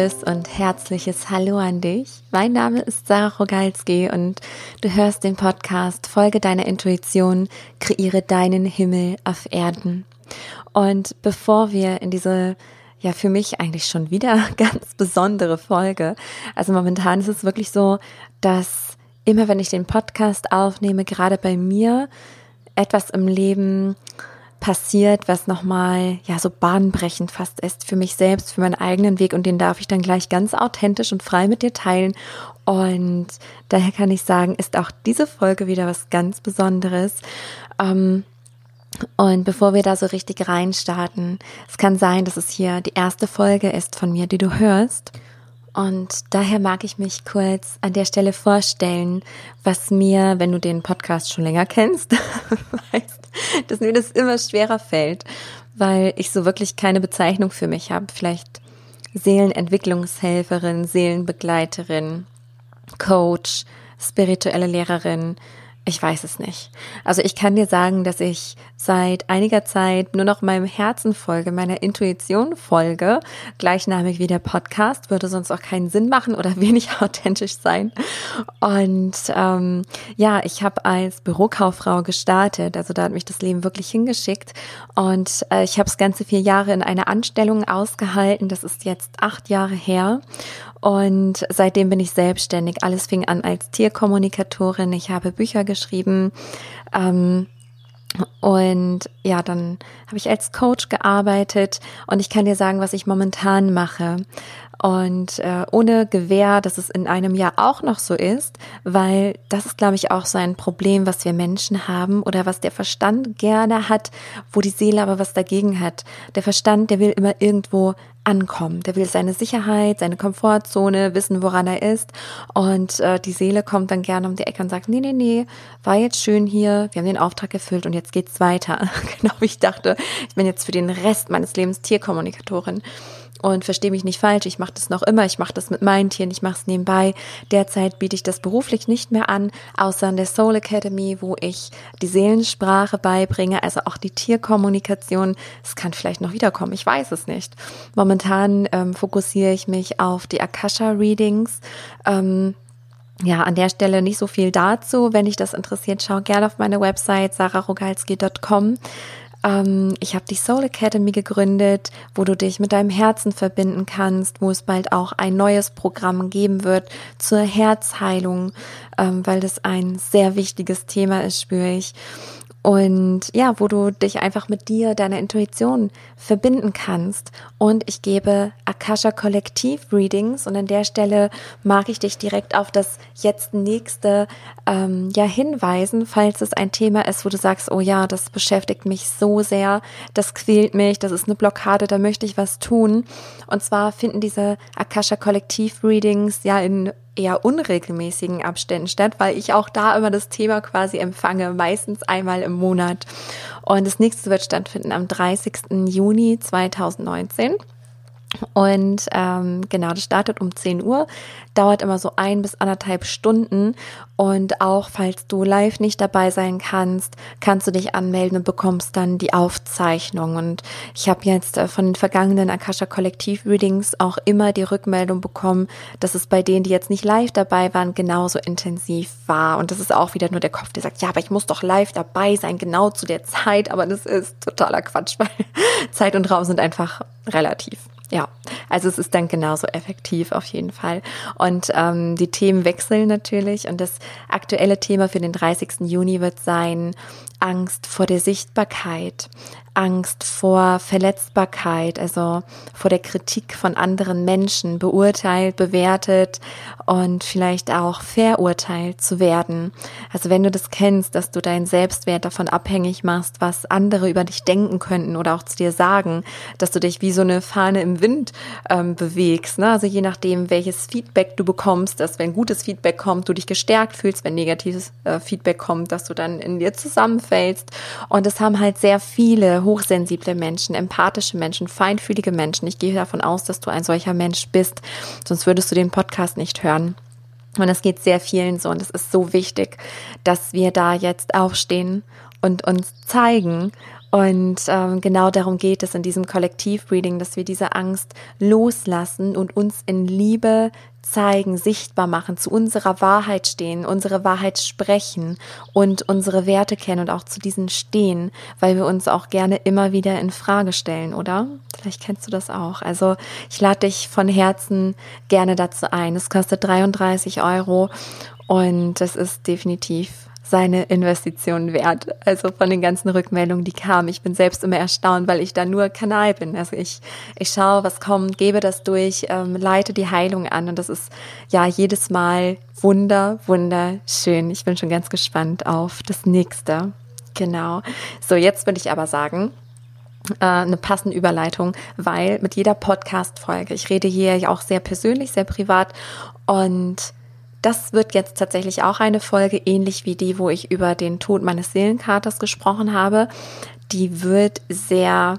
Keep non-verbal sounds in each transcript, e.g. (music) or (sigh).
liebes und herzliches Hallo an dich. Mein Name ist Sarah Rogalski und du hörst den Podcast Folge deiner Intuition, kreiere deinen Himmel auf Erden. Und bevor wir in diese ja für mich eigentlich schon wieder (laughs) ganz besondere Folge. Also momentan ist es wirklich so, dass immer wenn ich den Podcast aufnehme, gerade bei mir etwas im Leben passiert, was nochmal ja so bahnbrechend fast ist für mich selbst, für meinen eigenen Weg und den darf ich dann gleich ganz authentisch und frei mit dir teilen. Und daher kann ich sagen, ist auch diese Folge wieder was ganz Besonderes. Ähm, und bevor wir da so richtig reinstarten, es kann sein, dass es hier die erste Folge ist von mir, die du hörst. Und daher mag ich mich kurz an der Stelle vorstellen, was mir, wenn du den Podcast schon länger kennst, (laughs) weißt, dass mir das immer schwerer fällt, weil ich so wirklich keine Bezeichnung für mich habe. Vielleicht Seelenentwicklungshelferin, Seelenbegleiterin, Coach, spirituelle Lehrerin, ich weiß es nicht. Also ich kann dir sagen, dass ich seit einiger Zeit nur noch meinem Herzen folge, meiner Intuition folge. Gleichnamig wie der Podcast würde sonst auch keinen Sinn machen oder (laughs) wenig authentisch sein. Und ähm, ja, ich habe als Bürokauffrau gestartet. Also da hat mich das Leben wirklich hingeschickt. Und äh, ich habe das ganze vier Jahre in einer Anstellung ausgehalten. Das ist jetzt acht Jahre her. Und seitdem bin ich selbstständig. Alles fing an als Tierkommunikatorin. Ich habe Bücher geschrieben. Ähm, und ja, dann habe ich als Coach gearbeitet und ich kann dir sagen, was ich momentan mache. Und äh, ohne Gewähr, dass es in einem Jahr auch noch so ist, weil das ist, glaube ich, auch so ein Problem, was wir Menschen haben oder was der Verstand gerne hat, wo die Seele aber was dagegen hat. Der Verstand, der will immer irgendwo ankommen. Der will seine Sicherheit, seine Komfortzone, wissen, woran er ist. Und äh, die Seele kommt dann gerne um die Ecke und sagt, nee, nee, nee, war jetzt schön hier, wir haben den Auftrag erfüllt und jetzt geht's weiter. (laughs) genau wie ich dachte, ich bin jetzt für den Rest meines Lebens Tierkommunikatorin. Und verstehe mich nicht falsch, ich mache das noch immer, ich mache das mit meinen Tieren, ich mache es nebenbei. Derzeit biete ich das beruflich nicht mehr an, außer in der Soul Academy, wo ich die Seelensprache beibringe, also auch die Tierkommunikation. Es kann vielleicht noch wiederkommen, ich weiß es nicht. Momentan ähm, fokussiere ich mich auf die Akasha Readings. Ähm, ja, an der Stelle nicht so viel dazu. Wenn dich das interessiert, schau gerne auf meine Website sararogalski.com. Ähm, ich habe die Soul Academy gegründet, wo du dich mit deinem Herzen verbinden kannst, wo es bald auch ein neues Programm geben wird zur Herzheilung, ähm, weil das ein sehr wichtiges Thema ist, spüre ich und ja, wo du dich einfach mit dir, deiner Intuition verbinden kannst. Und ich gebe Akasha Kollektiv Readings und an der Stelle mag ich dich direkt auf das jetzt nächste ähm, ja hinweisen, falls es ein Thema ist, wo du sagst, oh ja, das beschäftigt mich so sehr, das quält mich, das ist eine Blockade, da möchte ich was tun. Und zwar finden diese Akasha Kollektiv Readings ja in eher unregelmäßigen Abständen statt, weil ich auch da immer das Thema quasi empfange, meistens einmal im Monat. Und das nächste wird stattfinden am 30. Juni 2019. Und ähm, genau, das startet um 10 Uhr, dauert immer so ein bis anderthalb Stunden. Und auch falls du live nicht dabei sein kannst, kannst du dich anmelden und bekommst dann die Aufzeichnung. Und ich habe jetzt äh, von den vergangenen Akasha Kollektiv Readings auch immer die Rückmeldung bekommen, dass es bei denen, die jetzt nicht live dabei waren, genauso intensiv war. Und das ist auch wieder nur der Kopf, der sagt, ja, aber ich muss doch live dabei sein, genau zu der Zeit. Aber das ist totaler Quatsch, (laughs) weil Zeit und Raum sind einfach relativ. Ja, also es ist dann genauso effektiv auf jeden Fall. Und ähm, die Themen wechseln natürlich. Und das aktuelle Thema für den 30. Juni wird sein Angst vor der Sichtbarkeit, Angst vor Verletzbarkeit, also vor der Kritik von anderen Menschen, beurteilt, bewertet und vielleicht auch verurteilt zu werden. Also wenn du das kennst, dass du deinen Selbstwert davon abhängig machst, was andere über dich denken könnten oder auch zu dir sagen, dass du dich wie so eine Fahne im Wind ähm, bewegst. Ne? Also je nachdem, welches Feedback du bekommst, dass wenn gutes Feedback kommt, du dich gestärkt fühlst, wenn negatives äh, Feedback kommt, dass du dann in dir zusammenfällst. Und es haben halt sehr viele hochsensible Menschen, empathische Menschen, feinfühlige Menschen. Ich gehe davon aus, dass du ein solcher Mensch bist, sonst würdest du den Podcast nicht hören. Und es geht sehr vielen so und es ist so wichtig, dass wir da jetzt aufstehen und uns zeigen Und ähm, genau darum geht es in diesem Kollektiv-Reading, dass wir diese Angst loslassen und uns in Liebe zeigen, sichtbar machen, zu unserer Wahrheit stehen, unsere Wahrheit sprechen und unsere Werte kennen und auch zu diesen stehen, weil wir uns auch gerne immer wieder in Frage stellen, oder? Vielleicht kennst du das auch. Also ich lade dich von Herzen gerne dazu ein. Es kostet 33 Euro und es ist definitiv seine Investition wert. Also von den ganzen Rückmeldungen, die kamen. Ich bin selbst immer erstaunt, weil ich da nur Kanal bin. Also ich, ich schaue, was kommt, gebe das durch, ähm, leite die Heilung an und das ist ja jedes Mal wunder, wunderschön. Ich bin schon ganz gespannt auf das nächste. Genau. So, jetzt würde ich aber sagen, äh, eine passende Überleitung, weil mit jeder Podcast-Folge, ich rede hier ja auch sehr persönlich, sehr privat und das wird jetzt tatsächlich auch eine Folge, ähnlich wie die, wo ich über den Tod meines Seelenkaters gesprochen habe. Die wird sehr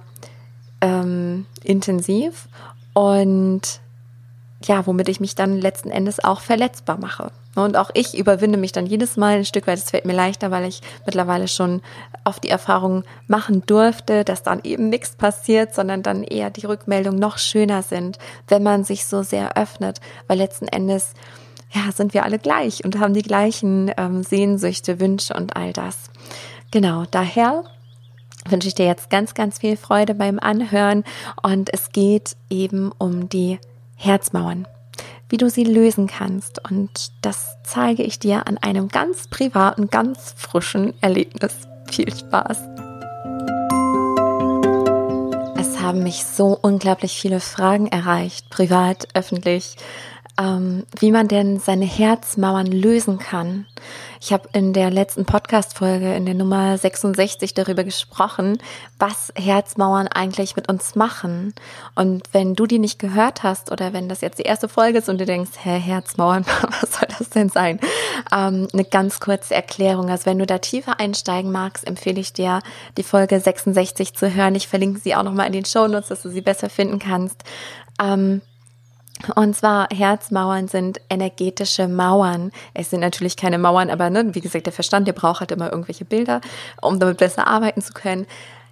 ähm, intensiv und ja, womit ich mich dann letzten Endes auch verletzbar mache. Und auch ich überwinde mich dann jedes Mal ein Stück weit. Es fällt mir leichter, weil ich mittlerweile schon oft die Erfahrung machen durfte, dass dann eben nichts passiert, sondern dann eher die Rückmeldungen noch schöner sind, wenn man sich so sehr öffnet. Weil letzten Endes ja, sind wir alle gleich und haben die gleichen ähm, Sehnsüchte, Wünsche und all das. Genau, daher wünsche ich dir jetzt ganz, ganz viel Freude beim Anhören und es geht eben um die Herzmauern, wie du sie lösen kannst und das zeige ich dir an einem ganz privaten, ganz frischen Erlebnis. Viel Spaß! Es haben mich so unglaublich viele Fragen erreicht, privat, öffentlich ähm, wie man denn seine Herzmauern lösen kann. Ich habe in der letzten Podcast-Folge, in der Nummer 66, darüber gesprochen, was Herzmauern eigentlich mit uns machen. Und wenn du die nicht gehört hast oder wenn das jetzt die erste Folge ist und du denkst, hä, Herzmauern, (laughs) was soll das denn sein? Ähm, eine ganz kurze Erklärung. Also wenn du da tiefer einsteigen magst, empfehle ich dir, die Folge 66 zu hören. Ich verlinke sie auch nochmal in den Show Notes, dass du sie besser finden kannst. Ähm, und zwar Herzmauern sind energetische Mauern. Es sind natürlich keine Mauern, aber ne, wie gesagt, der Verstand, der braucht halt immer irgendwelche Bilder, um damit besser arbeiten zu können.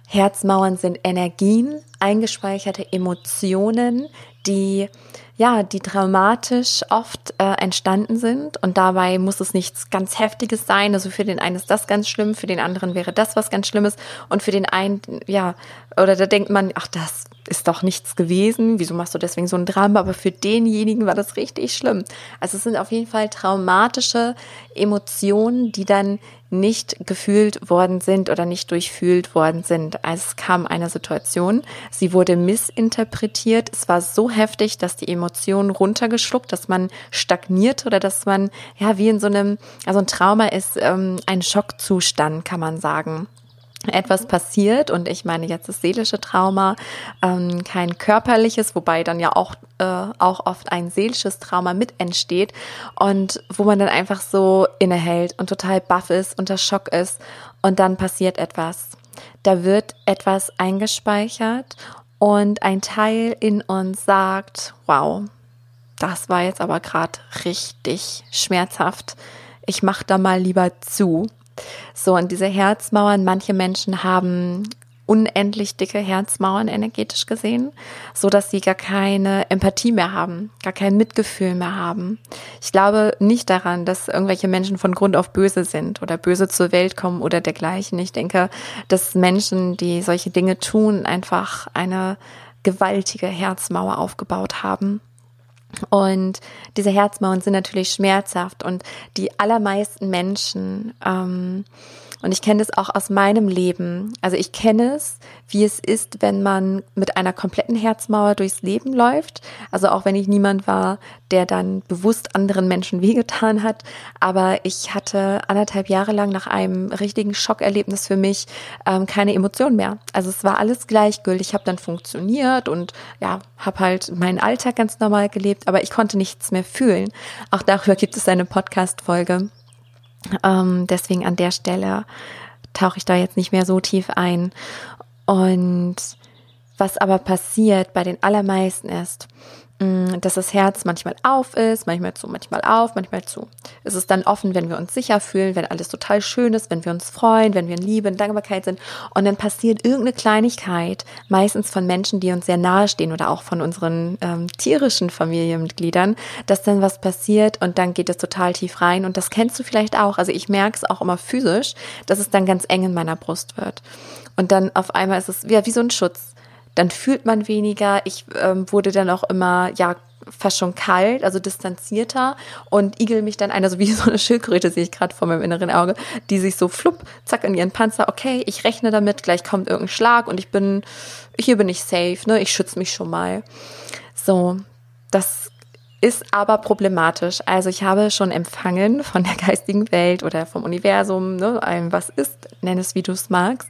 Herzmauern sind Energien, eingespeicherte Emotionen, die ja, die traumatisch oft äh, entstanden sind und dabei muss es nichts ganz Heftiges sein. Also für den einen ist das ganz schlimm, für den anderen wäre das was ganz Schlimmes und für den einen, ja, oder da denkt man, ach, das ist doch nichts gewesen, wieso machst du deswegen so ein Drama? Aber für denjenigen war das richtig schlimm. Also es sind auf jeden Fall traumatische Emotionen, die dann nicht gefühlt worden sind oder nicht durchfühlt worden sind. Also es kam eine Situation, sie wurde missinterpretiert. Es war so heftig, dass die Emotionen runtergeschluckt, dass man stagniert oder dass man ja wie in so einem, also ein Trauma ist ähm, ein Schockzustand, kann man sagen etwas passiert und ich meine jetzt das seelische Trauma, ähm, kein körperliches, wobei dann ja auch, äh, auch oft ein seelisches Trauma mit entsteht und wo man dann einfach so innehält und total baff ist, unter Schock ist und dann passiert etwas. Da wird etwas eingespeichert und ein Teil in uns sagt, wow, das war jetzt aber gerade richtig schmerzhaft. Ich mach da mal lieber zu so, und diese Herzmauern, manche Menschen haben unendlich dicke Herzmauern energetisch gesehen, so dass sie gar keine Empathie mehr haben, gar kein Mitgefühl mehr haben. Ich glaube nicht daran, dass irgendwelche Menschen von Grund auf böse sind oder böse zur Welt kommen oder dergleichen. Ich denke, dass Menschen, die solche Dinge tun, einfach eine gewaltige Herzmauer aufgebaut haben. Und diese Herzmauern sind natürlich schmerzhaft und die allermeisten Menschen ähm, und ich kenne das auch aus meinem Leben. Also ich kenne es, wie es ist, wenn man mit einer kompletten Herzmauer durchs Leben läuft. Also auch wenn ich niemand war, der dann bewusst anderen Menschen (laughs) wehgetan hat. Aber ich hatte anderthalb Jahre lang nach einem richtigen Schockerlebnis für mich ähm, keine Emotion mehr. Also es war alles gleichgültig. Ich habe dann funktioniert und ja, habe halt meinen Alltag ganz normal gelebt, aber ich konnte nichts mehr fühlen. Auch darüber gibt es eine Podcast-Folge. Ähm, deswegen an der Stelle tauche ich da jetzt nicht mehr so tief ein. Und was aber passiert bei den allermeisten ist, dass das Herz manchmal auf ist, manchmal zu, manchmal auf, manchmal zu. Es ist dann offen, wenn wir uns sicher fühlen, wenn alles total schön ist, wenn wir uns freuen, wenn wir in Liebe, in Dankbarkeit sind. Und dann passiert irgendeine Kleinigkeit, meistens von Menschen, die uns sehr nahe stehen oder auch von unseren ähm, tierischen Familienmitgliedern, dass dann was passiert und dann geht es total tief rein. Und das kennst du vielleicht auch. Also ich merke es auch immer physisch, dass es dann ganz eng in meiner Brust wird. Und dann auf einmal ist es ja wie so ein Schutz dann fühlt man weniger. Ich ähm, wurde dann auch immer, ja, fast schon kalt, also distanzierter und igel mich dann einer, so wie (laughs) so eine Schildkröte sehe ich gerade vor meinem inneren Auge, die sich so flupp, zack, in ihren Panzer, okay, ich rechne damit, gleich kommt irgendein Schlag und ich bin, hier bin ich safe, ne, ich schütze mich schon mal. So, das ist aber problematisch. Also ich habe schon empfangen von der geistigen Welt oder vom Universum, ne, allem was ist, nenn es wie du es magst,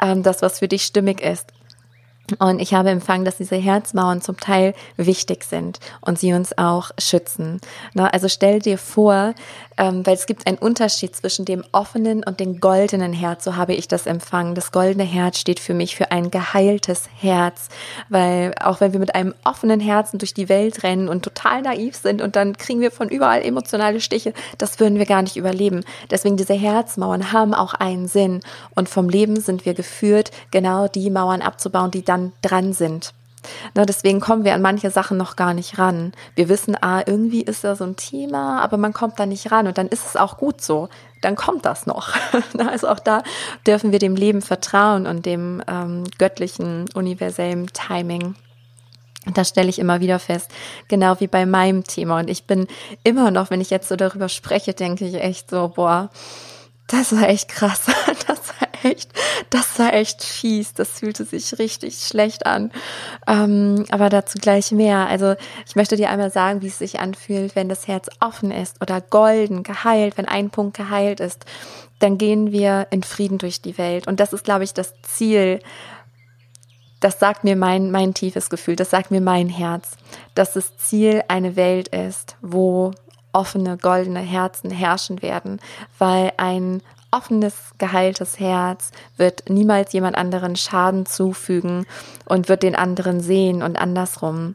ähm, das, was für dich stimmig ist. Und ich habe empfangen, dass diese Herzmauern zum Teil wichtig sind und sie uns auch schützen. Also stell dir vor, ähm, weil es gibt einen Unterschied zwischen dem offenen und dem goldenen Herz, so habe ich das empfangen. Das goldene Herz steht für mich für ein geheiltes Herz, weil auch wenn wir mit einem offenen Herzen durch die Welt rennen und total naiv sind und dann kriegen wir von überall emotionale Stiche, das würden wir gar nicht überleben. Deswegen diese Herzmauern haben auch einen Sinn und vom Leben sind wir geführt, genau die Mauern abzubauen, die dann dran sind. Na, deswegen kommen wir an manche Sachen noch gar nicht ran. Wir wissen, ah, irgendwie ist da so ein Thema, aber man kommt da nicht ran und dann ist es auch gut so. Dann kommt das noch. (laughs) also auch da dürfen wir dem Leben vertrauen und dem ähm, göttlichen, universellen Timing. Und das stelle ich immer wieder fest, genau wie bei meinem Thema. Und ich bin immer noch, wenn ich jetzt so darüber spreche, denke ich echt so, boah, das war echt krass. (laughs) Das war echt, das war echt fies. Das fühlte sich richtig schlecht an. Ähm, aber dazu gleich mehr. Also ich möchte dir einmal sagen, wie es sich anfühlt, wenn das Herz offen ist oder golden, geheilt, wenn ein Punkt geheilt ist. Dann gehen wir in Frieden durch die Welt. Und das ist, glaube ich, das Ziel. Das sagt mir mein, mein tiefes Gefühl, das sagt mir mein Herz, dass das Ziel eine Welt ist, wo offene, goldene Herzen herrschen werden, weil ein offenes, geheiltes Herz wird niemals jemand anderen Schaden zufügen und wird den anderen sehen und andersrum.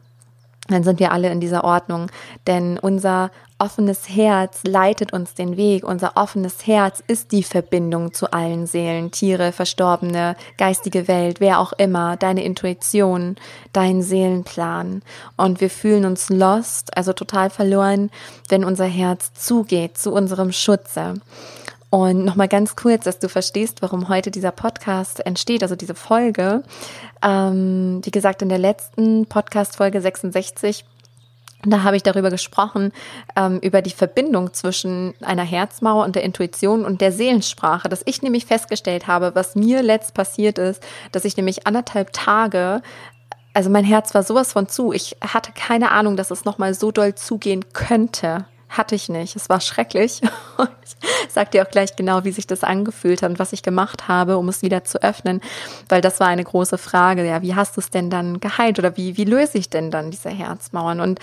Dann sind wir alle in dieser Ordnung, denn unser offenes Herz leitet uns den Weg. Unser offenes Herz ist die Verbindung zu allen Seelen, Tiere, Verstorbene, geistige Welt, wer auch immer, deine Intuition, dein Seelenplan. Und wir fühlen uns lost, also total verloren, wenn unser Herz zugeht zu unserem Schutze. Und nochmal ganz kurz, dass du verstehst, warum heute dieser Podcast entsteht, also diese Folge. Ähm, wie gesagt, in der letzten Podcast-Folge 66 da habe ich darüber gesprochen, ähm, über die Verbindung zwischen einer Herzmauer und der Intuition und der Seelensprache, dass ich nämlich festgestellt habe, was mir letzt passiert ist, dass ich nämlich anderthalb Tage also mein Herz war sowas von zu. Ich hatte keine Ahnung, dass es nochmal so doll zugehen könnte. Hatte ich nicht. Es war schrecklich. (laughs) ich sag dir auch gleich genau, wie sich das angefühlt hat und was ich gemacht habe, um es wieder zu öffnen, weil das war eine große Frage. Ja, wie hast du es denn dann geheilt oder wie, wie löse ich denn dann diese Herzmauern? Und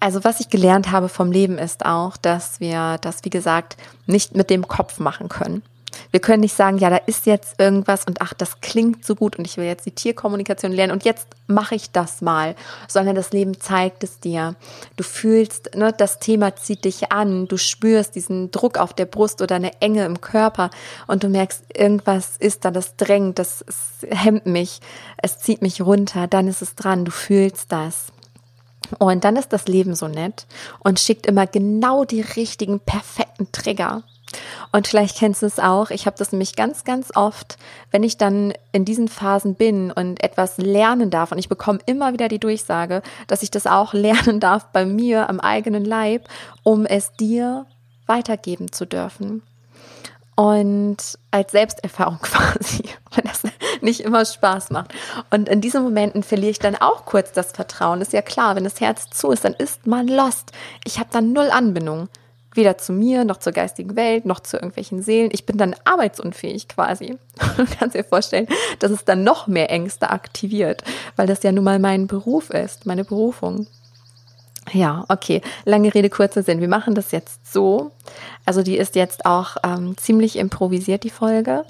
also was ich gelernt habe vom Leben ist auch, dass wir das, wie gesagt, nicht mit dem Kopf machen können. Wir können nicht sagen, ja, da ist jetzt irgendwas und ach, das klingt so gut und ich will jetzt die Tierkommunikation lernen und jetzt mache ich das mal, sondern das Leben zeigt es dir. Du fühlst, ne, das Thema zieht dich an, du spürst diesen Druck auf der Brust oder eine Enge im Körper und du merkst, irgendwas ist da, das drängt, das hemmt mich, es zieht mich runter, dann ist es dran, du fühlst das. Und dann ist das Leben so nett und schickt immer genau die richtigen, perfekten Trigger. Und vielleicht kennst du es auch. Ich habe das nämlich ganz, ganz oft, wenn ich dann in diesen Phasen bin und etwas lernen darf. Und ich bekomme immer wieder die Durchsage, dass ich das auch (laughs) lernen darf bei mir am eigenen Leib, um es dir weitergeben zu dürfen. Und als Selbsterfahrung (laughs) quasi, wenn das nicht immer Spaß macht. Und in diesen Momenten verliere ich dann auch kurz das Vertrauen. Ist ja klar, wenn das Herz zu ist, dann ist man lost. Ich habe dann null Anbindung weder zu mir, noch zur geistigen Welt, noch zu irgendwelchen Seelen. Ich bin dann arbeitsunfähig quasi. (laughs) Du kannst dir vorstellen, dass es dann noch mehr Ängste aktiviert, weil das ja nun mal mein Beruf ist, meine Berufung. Ja, okay. Lange Rede, kurzer Sinn. Wir machen das jetzt so. Also die ist jetzt auch ähm, ziemlich improvisiert, die Folge.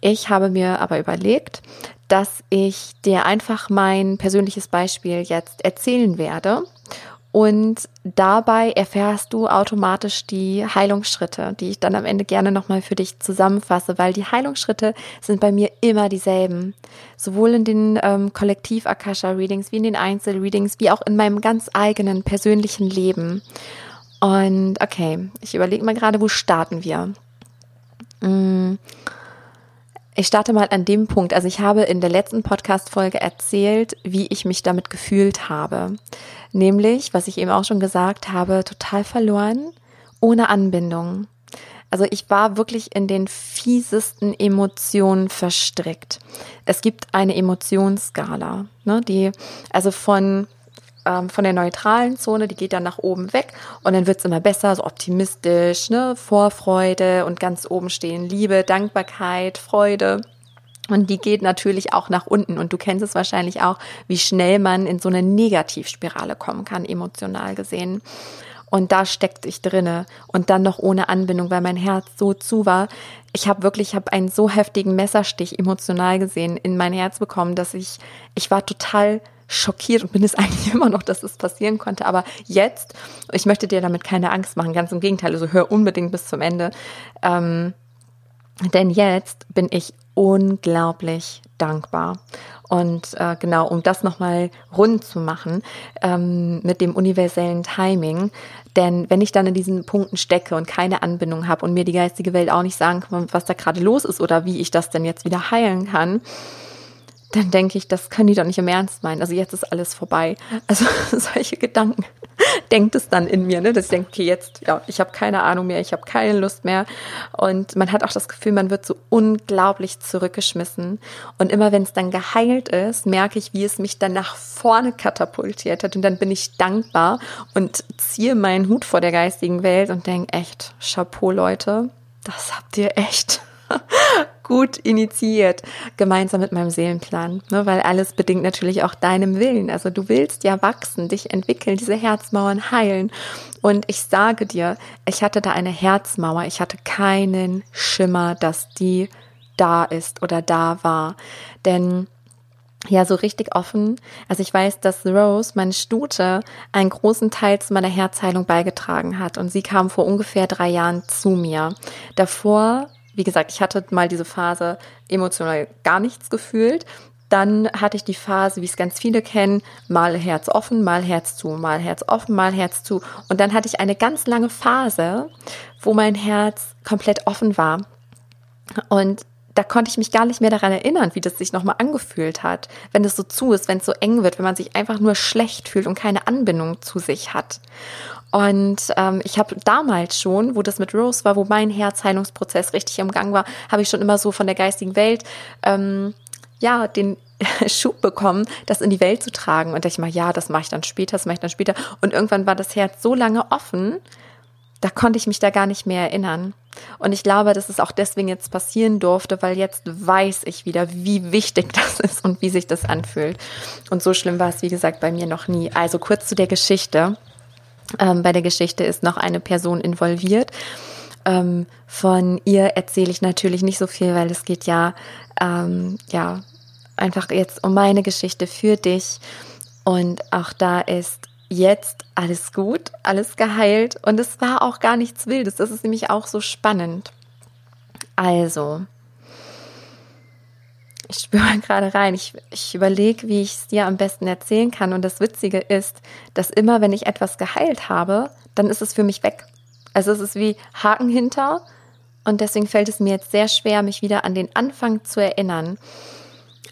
Ich habe mir aber überlegt, dass ich dir einfach mein persönliches Beispiel jetzt erzählen werde Und dabei erfährst du automatisch die Heilungsschritte, die ich dann am Ende gerne nochmal für dich zusammenfasse, weil die Heilungsschritte sind bei mir immer dieselben. Sowohl in den ähm, Kollektiv-Akasha-Readings wie in den Einzel-Readings, wie auch in meinem ganz eigenen persönlichen Leben. Und okay, ich überlege mal gerade, wo starten wir? Mm. Ich starte mal an dem Punkt. Also ich habe in der letzten Podcast-Folge erzählt, wie ich mich damit gefühlt habe. Nämlich, was ich eben auch schon gesagt habe, total verloren, ohne Anbindung. Also ich war wirklich in den fiesesten Emotionen verstrickt. Es gibt eine Emotionsskala, ne, die also von ähm, von der neutralen Zone, die geht dann nach oben weg und dann wird's immer besser, so optimistisch, ne, Vorfreude und ganz oben stehen Liebe, Dankbarkeit, Freude. Und die geht natürlich auch nach unten. Und du kennst es wahrscheinlich auch, wie schnell man in so eine Negativspirale kommen kann, emotional gesehen. Und da steckte ich drinne und dann noch ohne Anbindung, weil mein Herz so zu war. Ich habe wirklich, ich habe einen so heftigen Messerstich emotional gesehen in mein Herz bekommen, dass ich, ich war total schockiert und bin es (laughs) eigentlich immer noch, dass es passieren konnte. Aber jetzt, ich möchte dir damit keine Angst machen, ganz im Gegenteil, also hör unbedingt bis zum Ende. Ähm, denn jetzt bin ich unglaublich dankbar. Und äh, genau, um das nochmal rund zu machen ähm, mit dem universellen Timing. Denn wenn ich dann in diesen Punkten stecke und keine Anbindung habe und mir die geistige Welt auch nicht sagen kann, was da gerade los ist oder wie ich das denn jetzt wieder heilen kann, dann denke ich, das können die doch nicht im Ernst meinen. Also jetzt ist alles vorbei. Also (laughs) solche Gedanken denkt es dann in mir, ne? dass ich denke, okay, jetzt, ja, ich habe keine Ahnung mehr, ich habe keine Lust mehr. Und man hat auch das Gefühl, man wird so unglaublich zurückgeschmissen. Und immer wenn es dann geheilt ist, merke ich, wie es mich dann nach vorne katapultiert hat. Und dann bin ich dankbar und ziehe meinen Hut vor der geistigen Welt und denke, echt, Chapeau, Leute, das habt ihr echt gut initiiert, gemeinsam mit meinem Seelenplan, ne, weil alles bedingt natürlich auch deinem Willen. Also du willst ja wachsen, dich entwickeln, diese Herzmauern heilen. Und ich sage dir, ich hatte da eine Herzmauer, ich hatte keinen Schimmer, dass die da ist oder da war. Denn ja, so richtig offen. Also ich weiß, dass Rose, meine Stute, einen großen Teil zu meiner Herzheilung beigetragen hat. Und sie kam vor ungefähr drei Jahren zu mir. Davor wie gesagt, ich hatte mal diese Phase emotional gar nichts gefühlt. Dann hatte ich die Phase, wie es ganz viele kennen, mal Herz offen, mal Herz zu, mal Herz offen, mal Herz zu. Und dann hatte ich eine ganz lange Phase, wo mein Herz komplett offen war. Und da konnte ich mich gar nicht mehr daran erinnern, wie das sich nochmal angefühlt hat, wenn es so zu ist, wenn es so eng wird, wenn man sich einfach nur schlecht fühlt und keine Anbindung zu sich hat. Und ähm, ich habe damals schon, wo das mit Rose war, wo mein Herzheilungsprozess richtig im Gang war, habe ich schon immer so von der geistigen Welt ähm, ja den (laughs) Schub bekommen, das in die Welt zu tragen. Und ich mal, ja, das mache ich dann später, das mache ich dann später. Und irgendwann war das Herz so lange offen, da konnte ich mich da gar nicht mehr erinnern. Und ich glaube, dass es auch deswegen jetzt passieren durfte, weil jetzt weiß ich wieder, wie wichtig (laughs) das ist und wie sich das anfühlt. Und so schlimm war es, wie gesagt, bei mir noch nie. Also kurz zu der Geschichte. Ähm, bei der Geschichte ist noch eine Person involviert. Ähm, von ihr erzähle ich natürlich nicht so viel, weil es geht ja, ähm, ja, einfach jetzt um meine Geschichte für dich. Und auch da ist jetzt alles gut, alles geheilt und es war auch gar nichts Wildes. Das ist nämlich auch so spannend. Also, ich spüre (laughs) gerade rein. Ich, ich überlege, wie ich es dir am besten erzählen kann. Und das Witzige ist, dass immer, wenn ich etwas geheilt habe, dann ist es für mich weg. Also es ist wie Haken hinter. Und deswegen fällt es mir jetzt sehr schwer, mich wieder an den Anfang zu erinnern.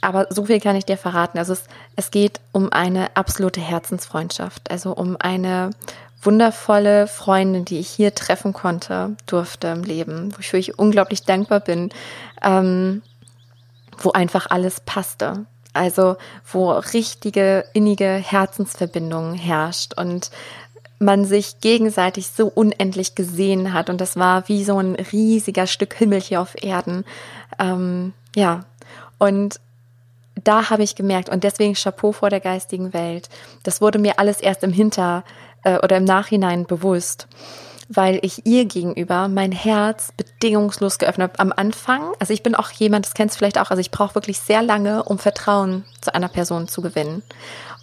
Aber so viel kann ich dir verraten. Also es, es geht um eine absolute Herzensfreundschaft. Also um eine wundervolle Freundin, die ich hier treffen konnte, durfte im Leben, wofür ich unglaublich dankbar bin. Ähm, wo einfach alles passte. Also wo richtige innige Herzensverbindung herrscht und man sich gegenseitig so unendlich gesehen hat und das war wie so ein riesiger Stück Himmel hier auf Erden. Ähm, ja, und da habe ich gemerkt und deswegen Chapeau vor der geistigen Welt. Das wurde mir alles erst im Hinter äh, oder im Nachhinein bewusst weil ich ihr gegenüber mein Herz bedingungslos geöffnet habe. Am Anfang, also ich bin auch jemand, das kennst du vielleicht auch, also ich brauche wirklich sehr lange, um Vertrauen zu einer Person zu gewinnen.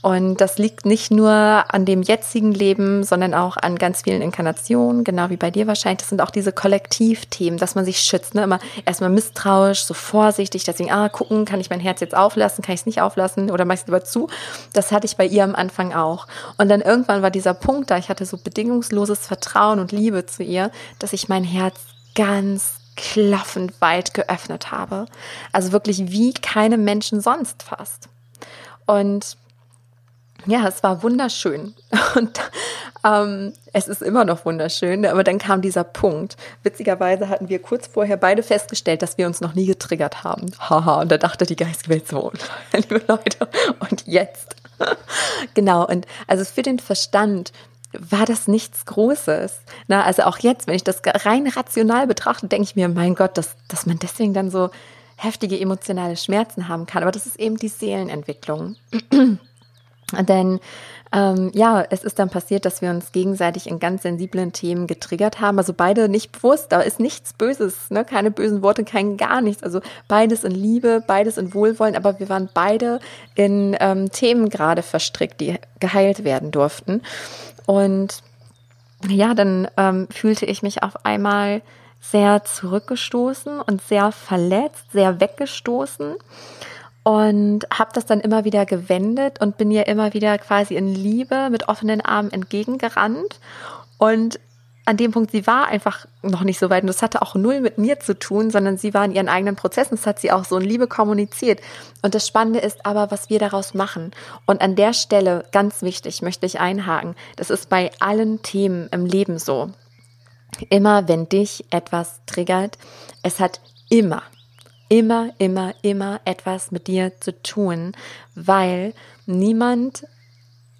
Und das liegt nicht nur an dem jetzigen Leben, sondern auch an ganz vielen Inkarnationen, genau wie bei dir wahrscheinlich. Das sind auch diese Kollektivthemen, dass man sich schützt. Ne? Immer erstmal misstrauisch, so vorsichtig, deswegen, ah, gucken, kann ich mein Herz jetzt auflassen, kann ich es nicht auflassen oder mach ich es lieber zu? Das hatte ich bei ihr am Anfang auch. Und dann irgendwann war dieser Punkt da, ich hatte so bedingungsloses Vertrauen und Liebe zu ihr, dass ich mein Herz ganz klaffend weit geöffnet habe. Also wirklich wie keine Menschen sonst fast. Und ja, es war wunderschön. (laughs) Und ähm, es ist immer noch wunderschön, aber dann kam dieser Punkt. Witzigerweise hatten wir kurz vorher beide festgestellt, dass wir uns noch nie getriggert haben. Haha, und da dachte die Geistwelt so, (laughs) liebe Leute, und jetzt. (laughs) genau, und also für den Verstand war das nichts Großes. Na, also auch jetzt, wenn ich das rein rational betrachte, denke ich mir, mein Gott, dass, dass man deswegen dann so heftige emotionale Schmerzen haben kann. Aber das ist eben die Seelenentwicklung. Denn ähm, ja, es ist dann passiert, dass wir uns gegenseitig in ganz sensiblen Themen getriggert haben. Also beide nicht bewusst, da ist nichts Böses, ne? keine bösen Worte, kein gar nichts. Also beides in Liebe, beides in Wohlwollen, aber wir waren beide in ähm, Themen gerade verstrickt, die geheilt werden durften. Und ja, dann ähm, fühlte ich mich auf einmal sehr zurückgestoßen und sehr verletzt, sehr weggestoßen und habe das dann immer wieder gewendet und bin ihr immer wieder quasi in Liebe mit offenen Armen entgegengerannt und an dem Punkt, sie war einfach noch nicht so weit und das hatte auch null mit mir zu tun, sondern sie war in ihren eigenen Prozessen. Das hat sie auch so in Liebe kommuniziert. Und das Spannende ist aber, was wir daraus machen. Und an der Stelle, ganz wichtig, möchte ich einhaken, das ist bei allen Themen im Leben so. Immer wenn dich etwas triggert, es hat immer, immer, immer, immer etwas mit dir zu tun, weil niemand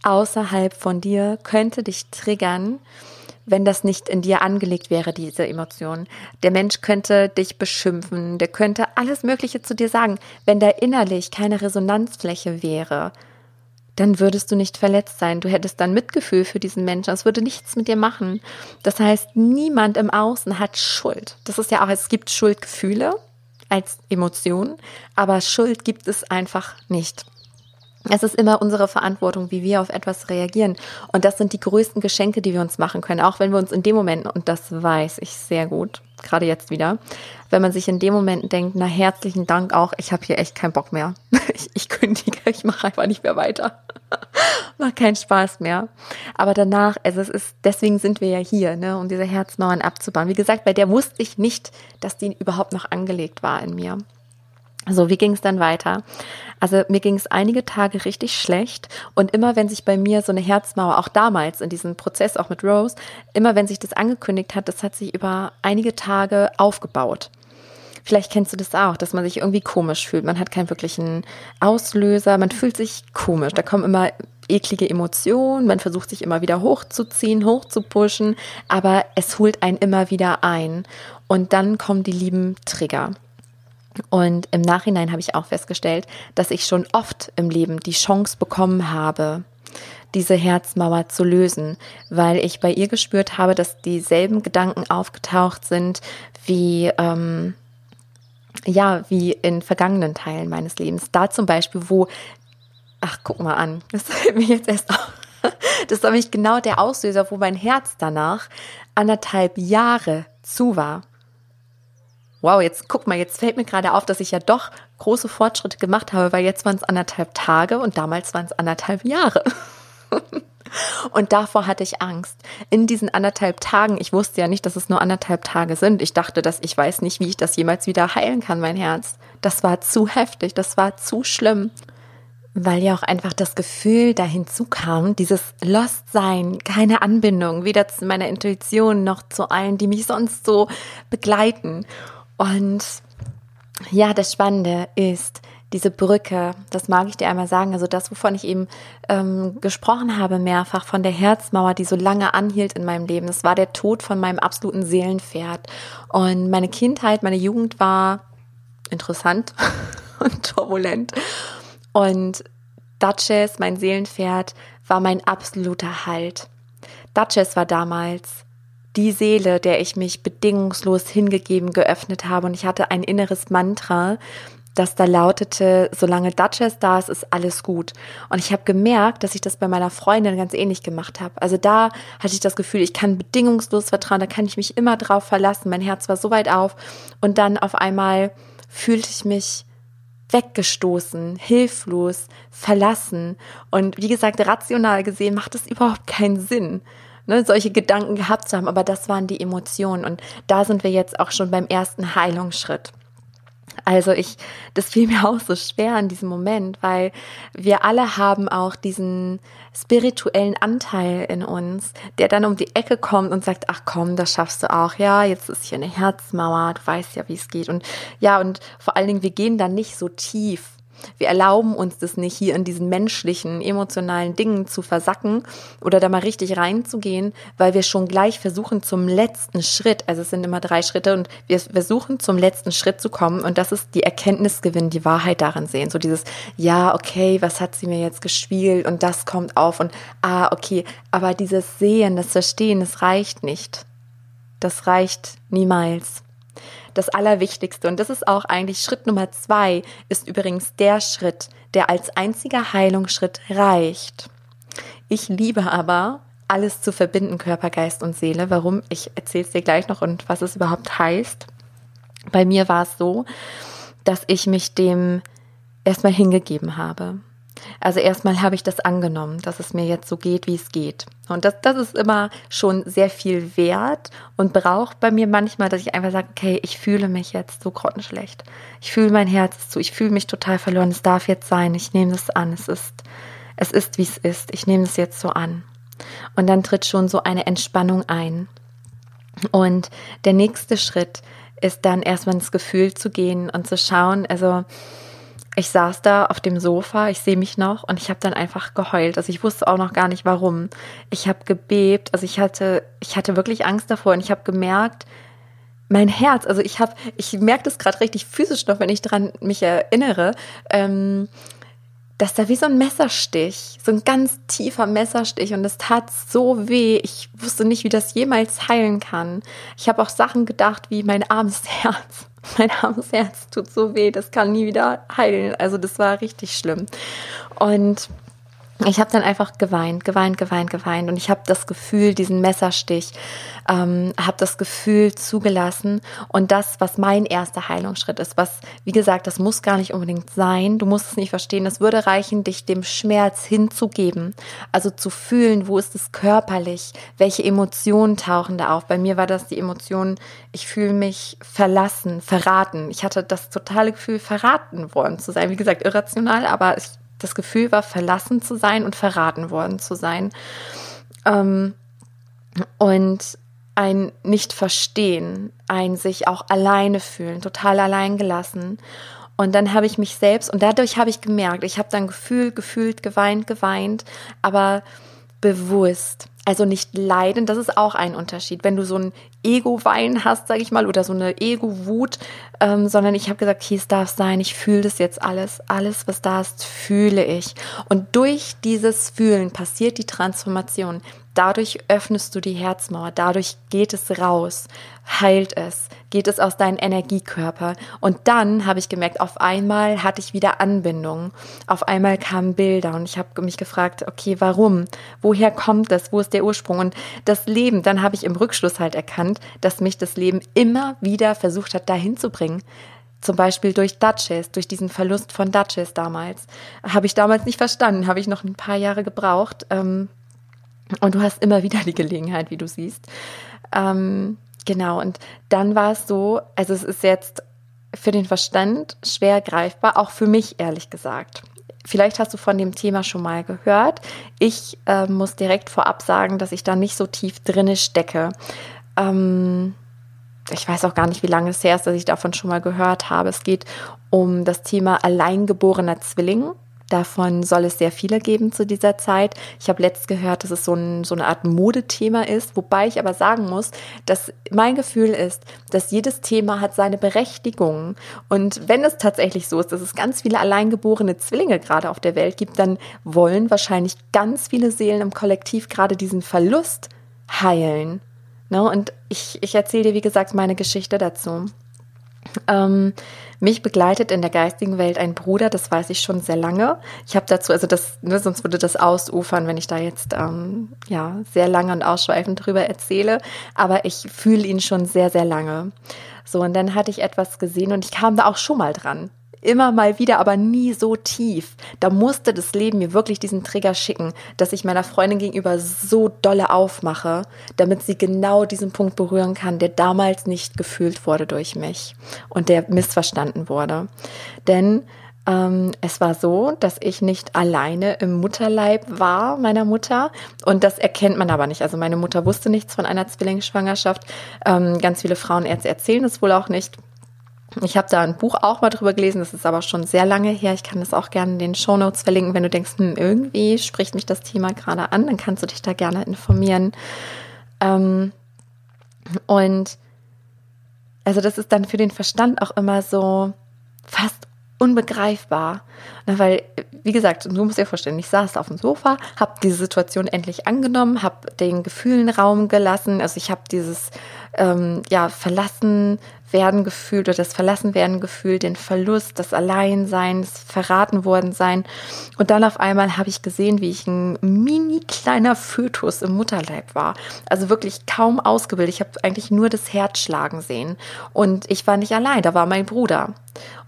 außerhalb von dir könnte dich triggern, wenn das nicht in dir angelegt wäre, diese Emotion. Der Mensch könnte dich beschimpfen, der könnte alles Mögliche zu dir sagen. Wenn da innerlich keine Resonanzfläche wäre, dann würdest du nicht verletzt sein. Du hättest dann Mitgefühl für diesen Menschen. Es würde nichts mit dir machen. Das heißt, niemand im Außen hat Schuld. Das ist ja auch, es gibt Schuldgefühle als Emotion, aber Schuld gibt es einfach nicht. Es ist immer unsere Verantwortung, wie wir auf etwas reagieren. Und das sind die größten Geschenke, die wir uns machen können. Auch wenn wir uns in dem Moment, und das weiß ich sehr gut, gerade jetzt wieder, wenn man sich in dem Moment denkt, na herzlichen Dank auch, ich habe hier echt keinen Bock mehr. (laughs) Ich, ich kündige, ich mache einfach nicht mehr weiter. Macht keinen Spaß mehr. Aber danach, also es ist, deswegen sind wir ja hier, ne, um diese Herzmauern abzubauen. Wie gesagt, bei der wusste ich nicht, dass die überhaupt noch angelegt war in mir. So, wie ging es dann weiter? Also mir ging es einige Tage richtig schlecht und immer wenn sich bei mir so eine Herzmauer, auch damals in diesem Prozess, auch mit Rose, immer wenn sich das angekündigt hat, das hat sich über einige Tage aufgebaut. Vielleicht kennst du das auch, dass man sich irgendwie komisch fühlt. Man hat keinen wirklichen Auslöser, man fühlt sich komisch. Da kommen immer eklige Emotionen, man versucht sich immer wieder hochzuziehen, hochzupushen, aber es holt einen immer wieder ein. Und dann kommen die lieben Trigger. Und im Nachhinein habe ich auch festgestellt, dass ich schon oft im Leben die Chance bekommen habe, diese Herzmauer zu lösen, weil ich bei ihr gespürt habe, dass dieselben Gedanken aufgetaucht sind wie ähm, ja wie in vergangenen Teilen meines Lebens. Da zum Beispiel, wo ach guck mal an, das fällt mir jetzt erst auf. Das war nämlich genau der Auslöser, wo mein Herz danach anderthalb Jahre zu war wow, jetzt guck mal, jetzt fällt mir gerade auf, dass ich ja doch große Fortschritte gemacht habe, weil jetzt waren es anderthalb Tage und damals waren es anderthalb Jahre. (laughs) Und davor hatte ich Angst. In diesen anderthalb Tagen, ich wusste ja nicht, dass es nur anderthalb Tage sind. Ich dachte, dass ich weiß nicht, wie ich das jemals wieder heilen kann, mein Herz. Das war zu heftig, das war zu schlimm. Weil ja auch einfach das Gefühl dahin zukam, dieses Lost-Sein, keine Anbindung, weder zu meiner Intuition noch zu allen, die mich sonst so begleiten. Und ja, das Spannende ist diese Brücke, das mag ich dir einmal sagen, also das, wovon ich eben ähm, gesprochen habe, mehrfach von der Herzmauer, die so lange anhielt in meinem Leben. Das war der Tod von meinem absoluten Seelenpferd. Und meine Kindheit, meine Jugend war interessant (laughs) und turbulent. Und Duchess, mein Seelenpferd, war mein absoluter Halt. Duchess war damals die Seele, der ich mich bedingungslos hingegeben geöffnet habe. Und ich hatte ein inneres Mantra, dass da lautete, solange Duchess da ist, ist alles gut. Und ich habe gemerkt, dass ich das bei meiner Freundin ganz ähnlich gemacht habe. Also da hatte ich das Gefühl, ich kann bedingungslos vertrauen, da kann ich mich immer drauf verlassen. Mein Herz war so weit auf und dann auf einmal fühlte ich mich weggestoßen, hilflos, verlassen. Und wie gesagt, rational gesehen macht es überhaupt keinen Sinn, ne, solche Gedanken gehabt zu haben. Aber das waren die Emotionen. Und da sind wir jetzt auch schon beim ersten Heilungsschritt. Also ich, das fiel mir (laughs) auch so schwer in diesem Moment, weil wir alle haben auch diesen spirituellen Anteil in uns, der dann um die Ecke kommt und sagt, ach komm, das schaffst du auch. Ja, jetzt ist hier eine Herzmauer, du weißt ja, wie es geht. Und ja, und vor allen Dingen, wir gehen dann nicht so tief wir erlauben uns das nicht, hier in diesen menschlichen, emotionalen Dingen zu versacken oder da mal richtig reinzugehen, weil wir schon gleich versuchen zum letzten Schritt, also es sind immer drei Schritte und wir versuchen zum letzten Schritt zu kommen und das ist die Erkenntnisgewinn, die Wahrheit darin sehen. So dieses, ja, okay, was hat sie mir jetzt gespielt und das kommt auf und ah, okay, aber dieses Sehen, das Verstehen, das reicht nicht. Das reicht niemals das Allerwichtigste. Und das ist auch eigentlich Schritt Nummer zwei, ist übrigens der Schritt, der als einziger Heilungsschritt reicht. Ich liebe aber, alles zu verbinden, Körper, Geist und Seele. Warum? Ich erzähle es dir gleich noch und was es überhaupt heißt. Bei mir war es so, dass ich mich dem erstmal hingegeben habe. Also erstmal habe ich das angenommen, dass es mir jetzt so geht, wie es geht. Und das, das ist immer schon sehr viel wert und braucht bei mir manchmal, dass ich einfach sage, okay, ich fühle mich jetzt so grottenschlecht. Ich fühle mein Herz zu, ich fühle mich total verloren. Es darf jetzt sein. Ich nehme das an. Es ist, es ist, wie es ist. Ich nehme es jetzt so an. Und dann tritt schon so eine Entspannung ein. Und der nächste Schritt ist dann erstmal ins Gefühl zu gehen und zu schauen, also ich saß da auf dem Sofa, ich sehe mich noch und ich habe dann einfach geheult. Also ich wusste auch noch gar nicht warum. Ich habe gebebt, also ich hatte, ich hatte wirklich Angst davor und ich habe gemerkt, mein Herz, also ich habe, ich merke das gerade richtig physisch noch, wenn ich dran mich erinnere. Ähm, dass da wie so ein Messerstich, so ein ganz tiefer Messerstich und es tat so weh. Ich wusste nicht, wie das jemals heilen kann. Ich habe auch Sachen gedacht wie mein armes (laughs) Herz. Mein armes Herz tut so weh, das kann nie wieder heilen. Also das war richtig schlimm. Und ich habe dann einfach geweint, geweint, geweint, geweint und ich habe das Gefühl, diesen Messerstich, ähm, habe das Gefühl zugelassen und das, was mein erster Heilungsschritt ist, was, wie gesagt, das muss gar nicht unbedingt sein, du musst es nicht verstehen, es würde reichen, dich dem Schmerz hinzugeben, also zu fühlen, wo ist es körperlich, welche Emotionen tauchen da auf. Bei mir war das die Emotion, ich fühle mich verlassen, verraten. Ich hatte das totale Gefühl, verraten worden zu sein. Wie gesagt, irrational, aber ich das Gefühl war, verlassen zu sein und verraten worden zu sein. Ähm, und ein Nicht-Verstehen, ein sich auch alleine fühlen, total allein gelassen. Und dann habe ich mich selbst, und dadurch habe ich gemerkt, ich habe dann gefühlt, gefühlt, geweint, geweint, aber bewusst. Also nicht leiden, das ist auch ein Unterschied. Wenn du so ein Ego-Wein hast, sage ich mal, oder so eine Ego-Wut, ähm, sondern ich habe gesagt, okay, es darf sein, ich fühle das jetzt alles, alles, was da ist, fühle ich. Und durch dieses Fühlen passiert die Transformation. Dadurch öffnest du die Herzmauer, dadurch geht es raus, heilt es, geht es aus deinem Energiekörper. Und dann habe ich gemerkt, auf einmal hatte ich wieder Anbindung. Auf einmal kamen Bilder und ich habe mich gefragt, okay, warum? Woher kommt das? Wo ist der Ursprung? Und das Leben, dann habe ich im Rückschluss halt erkannt, dass mich das Leben immer wieder versucht hat, dahin zu bringen. Zum Beispiel durch Duchess, durch diesen Verlust von Duchess damals. Habe ich damals nicht verstanden, habe ich noch ein paar Jahre gebraucht. Ähm, und du hast immer wieder die Gelegenheit, wie du siehst. Ähm, genau, und dann war es so, also es ist jetzt für den Verstand schwer greifbar, auch für mich ehrlich gesagt. Vielleicht hast du von dem Thema schon mal gehört. Ich äh, muss direkt vorab sagen, dass ich da nicht so tief drinne stecke. Ähm, ich weiß auch gar nicht, wie lange es her ist, dass ich davon schon mal gehört habe. Es geht um das Thema alleingeborener Zwilling. Davon soll es sehr viele geben zu dieser Zeit. Ich habe letzt gehört, dass es so, ein, so eine Art Modethema ist, wobei ich aber sagen muss, dass mein Gefühl ist, dass jedes Thema hat seine Berechtigung. Und wenn es tatsächlich so ist, dass es ganz viele alleingeborene Zwillinge gerade auf der Welt gibt, dann wollen wahrscheinlich ganz viele Seelen im Kollektiv gerade diesen Verlust heilen. Ne? Und ich, ich erzähle dir, wie gesagt, meine Geschichte dazu. Ähm, mich begleitet in der geistigen Welt ein Bruder, das weiß ich schon sehr lange. Ich habe dazu, also das, ne, sonst würde das ausufern, wenn ich da jetzt ähm, ja sehr lange und ausschweifend drüber erzähle. Aber ich fühle ihn schon sehr, sehr lange. So, und dann hatte ich etwas gesehen und ich kam da auch schon mal dran immer mal wieder, aber nie so tief. Da musste das Leben mir wirklich diesen Trigger schicken, dass ich meiner Freundin gegenüber so dolle aufmache, damit sie genau diesen Punkt berühren kann, der damals nicht gefühlt wurde durch mich und der missverstanden wurde. Denn ähm, es war so, dass ich nicht alleine im Mutterleib war meiner Mutter und das erkennt man aber nicht. Also meine Mutter wusste nichts von einer Zwillingsschwangerschaft. Ähm, ganz viele Frauenärzte erzählen es wohl auch nicht. Ich habe da ein Buch auch mal drüber gelesen, das ist aber schon sehr lange her. Ich kann das auch gerne in den Show Notes verlinken. Wenn du denkst, hm, irgendwie spricht mich das Thema gerade an, dann kannst du dich da gerne informieren. Ähm, und also das ist dann für den Verstand auch immer so fast unbegreifbar. Weil, wie gesagt, du musst dir vorstellen, ich saß auf dem Sofa, habe diese Situation endlich angenommen, habe den Gefühlen Raum gelassen. Also ich habe dieses ähm, ja verlassen werden gefühlt oder das verlassen werden gefühlt, den Verlust, das Alleinsein, das verraten worden sein. Und dann auf einmal habe ich gesehen, wie ich ein mini kleiner Fötus im Mutterleib war. Also wirklich kaum ausgebildet. Ich habe eigentlich nur das Herz schlagen sehen. Und ich war nicht allein, da war mein Bruder.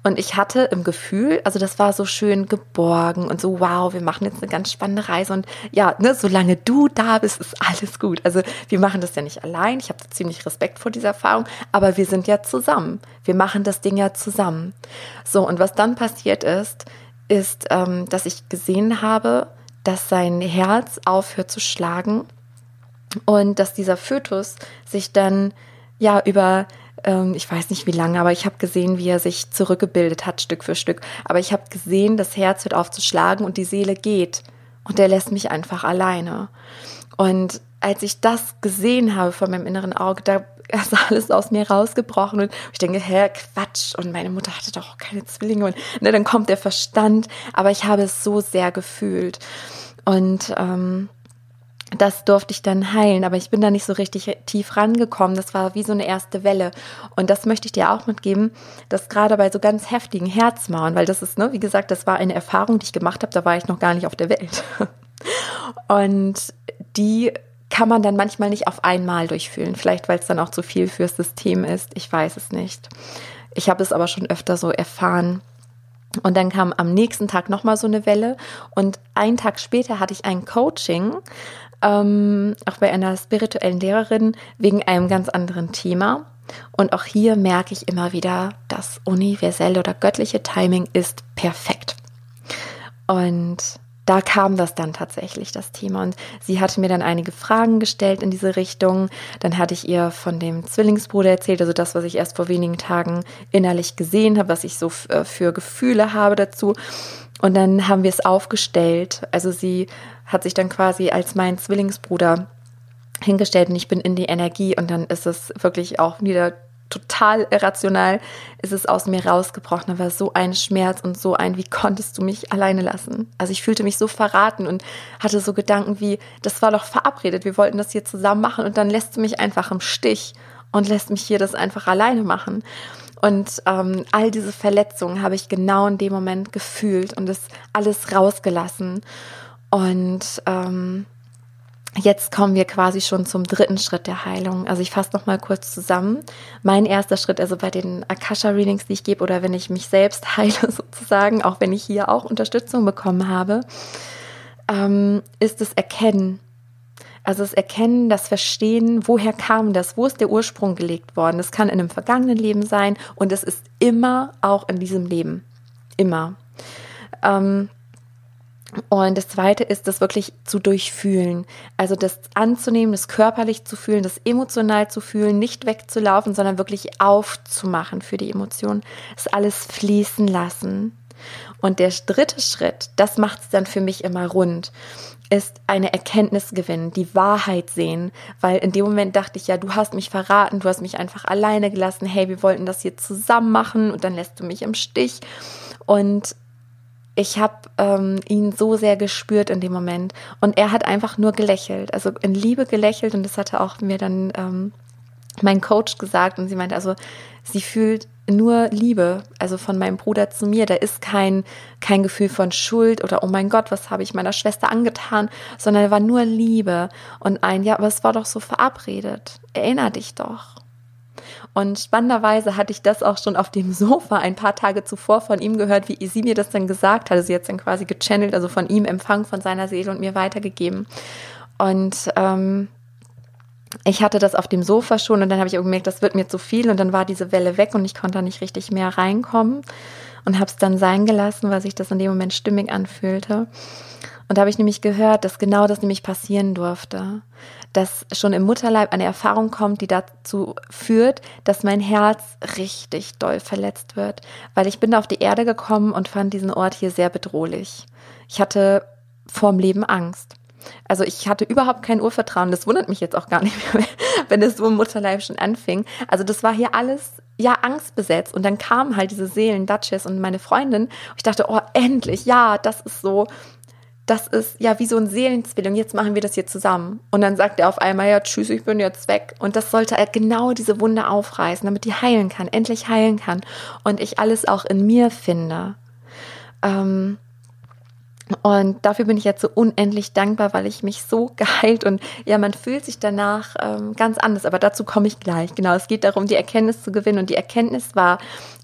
Und ich hatte im Gefühl, also das war so schön geborgen und so, wow, wir machen jetzt eine ganz spannende Reise. Und ja, ne, solange du da bist, ist alles gut. Also wir machen das ja nicht allein. Ich habe ziemlich Respekt vor dieser Erfahrung, aber wir sind ja zusammen. Wir machen das Ding ja zusammen. So, und was dann passiert ist, ist, ähm, dass ich gesehen habe, dass sein Herz aufhört zu schlagen und dass dieser Fötus sich dann ja über ähm, ich weiß nicht wie lange, aber ich habe gesehen, wie er sich zurückgebildet hat, Stück für Stück. Aber ich habe gesehen, das Herz hört auf zu schlagen und die Seele geht. Und der lässt mich einfach alleine. Und als ich das gesehen habe vor meinem inneren Auge, da (laughs) ist alles aus mir rausgebrochen und ich denke, hä, Quatsch. Und meine Mutter hatte doch keine Zwillinge. Und ne, dann kommt der Verstand. Aber ich habe es so sehr gefühlt. Und ähm, das durfte ich dann heilen, aber ich bin da nicht so richtig tief rangekommen. Das war wie so eine erste Welle. Und das möchte ich dir auch mitgeben, dass gerade bei so ganz heftigen Herzmauern, weil das ist, ne, wie gesagt, das war eine Erfahrung, die ich gemacht habe, da war ich noch gar nicht auf der Welt. (laughs) Und die kann man dann manchmal nicht auf einmal durchfühlen. Vielleicht, weil es dann auch zu viel fürs System ist. Ich weiß es nicht. Ich habe es aber schon öfter so erfahren. Und dann kam am nächsten Tag nochmal so eine Welle. Und einen Tag später hatte ich ein Coaching ähm, auch bei einer spirituellen Lehrerin wegen einem ganz anderen Thema. Und auch hier merke ich immer wieder, das universelle oder göttliche Timing ist perfekt. Und da kam das dann tatsächlich, das Thema. Und sie hatte mir dann einige Fragen gestellt in diese Richtung. Dann hatte ich ihr von dem Zwillingsbruder erzählt, also das, was ich erst vor wenigen Tagen innerlich gesehen habe, was ich so äh, für Gefühle habe dazu. Und dann haben wir es aufgestellt. Also sie hat sich dann quasi als mein Zwillingsbruder hingestellt und ich bin in die Energie und dann ist es wirklich auch wieder total irrational, ist es aus mir rausgebrochen. Da war so ein Schmerz und so ein, wie konntest du mich alleine lassen? Also ich fühlte mich so verraten und hatte so Gedanken wie, das war doch verabredet, wir wollten das hier zusammen machen und dann lässt du mich einfach im Stich und lässt mich hier das einfach alleine machen. Und ähm, all diese Verletzungen habe ich genau in dem Moment gefühlt und es alles rausgelassen. Und ähm, jetzt kommen wir quasi schon zum dritten Schritt der Heilung. Also ich fasse noch mal kurz zusammen. Mein erster Schritt, also bei den Akasha-Readings, die ich gebe, oder wenn ich mich selbst (laughs) heile sozusagen, auch wenn ich hier auch Unterstützung bekommen habe, ähm, ist das Erkennen. Also das Erkennen, das Verstehen, woher kam das, wo ist der Ursprung gelegt worden. Das kann in einem vergangenen Leben sein und es ist immer auch in diesem Leben. Immer. Ähm, und das zweite ist, das wirklich zu durchfühlen. Also das anzunehmen, das körperlich zu fühlen, das emotional zu fühlen, nicht wegzulaufen, sondern wirklich aufzumachen für die Emotionen. Das alles fließen lassen. Und der dritte Schritt, das macht es dann für mich immer rund, ist eine Erkenntnis gewinnen, die Wahrheit sehen. Weil in dem Moment dachte ich ja, du hast mich verraten, du hast mich einfach alleine gelassen. Hey, wir wollten das hier zusammen machen und dann lässt du mich im Stich. Und ich habe ähm, ihn so sehr gespürt in dem Moment und er hat einfach nur gelächelt, also in Liebe gelächelt und das hat er auch mir dann ähm, mein Coach gesagt und sie meinte, also sie fühlt nur Liebe, also von meinem Bruder zu mir. Da ist kein, kein Gefühl von Schuld oder oh mein Gott, was habe ich meiner Schwester angetan, sondern da war nur Liebe und ein, ja, aber es war doch so verabredet. Erinner dich doch. Und spannenderweise hatte ich das auch schon auf dem (laughs) Sofa ein paar Tage zuvor von ihm gehört, wie sie mir das dann gesagt hatte. Sie hat es dann quasi gechannelt, also von ihm empfangen, von seiner Seele und mir weitergegeben. Und ähm, ich hatte das auf dem Sofa schon und dann habe ich gemerkt, das wird mir zu viel und dann war diese Welle weg und ich konnte da nicht richtig mehr reinkommen und habe es dann sein gelassen, weil sich das in dem Moment stimmig anfühlte. Und da habe ich nämlich gehört, dass genau das nämlich passieren durfte. Dass schon im Mutterleib eine Erfahrung kommt, die dazu führt, dass mein Herz richtig doll verletzt wird. Weil ich bin auf die Erde gekommen und fand diesen Ort hier sehr bedrohlich. Ich hatte vorm Leben Angst. Also ich hatte überhaupt kein Urvertrauen. Das wundert mich jetzt auch gar nicht mehr, (laughs) wenn es so im Mutterleib schon anfing. Also das war hier alles ja angstbesetzt und dann kamen halt diese Seelen, Duchess und meine Freundin. Und ich dachte, oh endlich, ja, das ist so, das ist ja wie so ein Seelenzwilling. Jetzt machen wir das hier zusammen. Und dann sagt er auf einmal, ja, tschüss, ich bin jetzt weg. Und das sollte er genau diese Wunde aufreißen, damit die heilen kann, endlich heilen kann. Und ich alles auch in mir finde. Ähm, und dafür bin ich jetzt so unendlich dankbar, weil ich mich so (laughs) geheilt und ja, man fühlt sich danach ähm, ganz anders. Aber dazu komme ich gleich. Genau, es geht darum, die Erkenntnis zu gewinnen. Und die Erkenntnis war,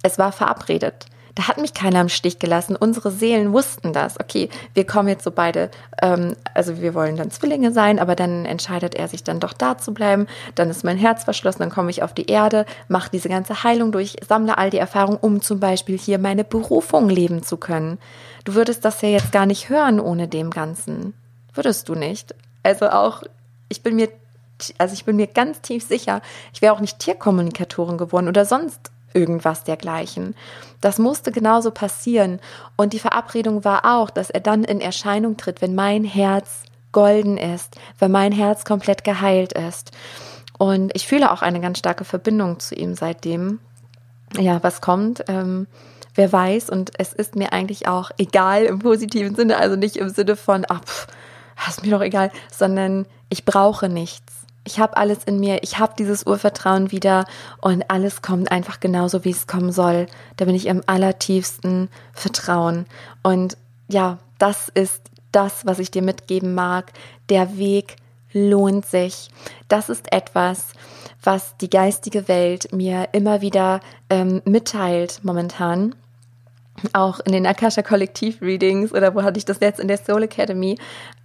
es war verabredet. Da hat mich keiner im Stich gelassen. Unsere Seelen wussten das. Okay, wir kommen jetzt so beide, ähm, also wir wollen dann Zwillinge sein, aber dann entscheidet er sich dann doch da zu bleiben. Dann ist mein Herz verschlossen, dann komme ich auf die Erde, mache diese ganze Heilung durch, sammle all die Erfahrungen, um zum Beispiel hier meine Berufung leben zu können. Du würdest das ja jetzt gar nicht hören ohne dem Ganzen. Würdest du nicht? Also auch, ich bin mir also ich bin mir ganz tief sicher, ich wäre auch nicht Tierkommunikatorin geworden oder sonst irgendwas dergleichen. Das musste genauso passieren. Und die Verabredung war auch, dass er dann in Erscheinung tritt, wenn mein Herz golden ist, wenn mein Herz komplett geheilt ist. Und ich fühle auch eine ganz starke Verbindung zu ihm seitdem. Ja, was kommt? Ähm, wer weiß. Und es ist mir eigentlich auch egal im positiven Sinne, also nicht im Sinne von, ah, pff, ist mir doch egal, sondern ich brauche nichts ich habe alles in mir, ich habe dieses Urvertrauen wieder und alles kommt einfach genauso, wie es kommen soll. Da bin ich im allertiefsten Vertrauen. Und ja, das ist das, was ich dir mitgeben mag. Der Weg lohnt sich. Das ist etwas, was die geistige Welt mir immer wieder ähm, mitteilt momentan auch in den Akasha Kollektiv Readings oder wo hatte ich das jetzt in der Soul Academy,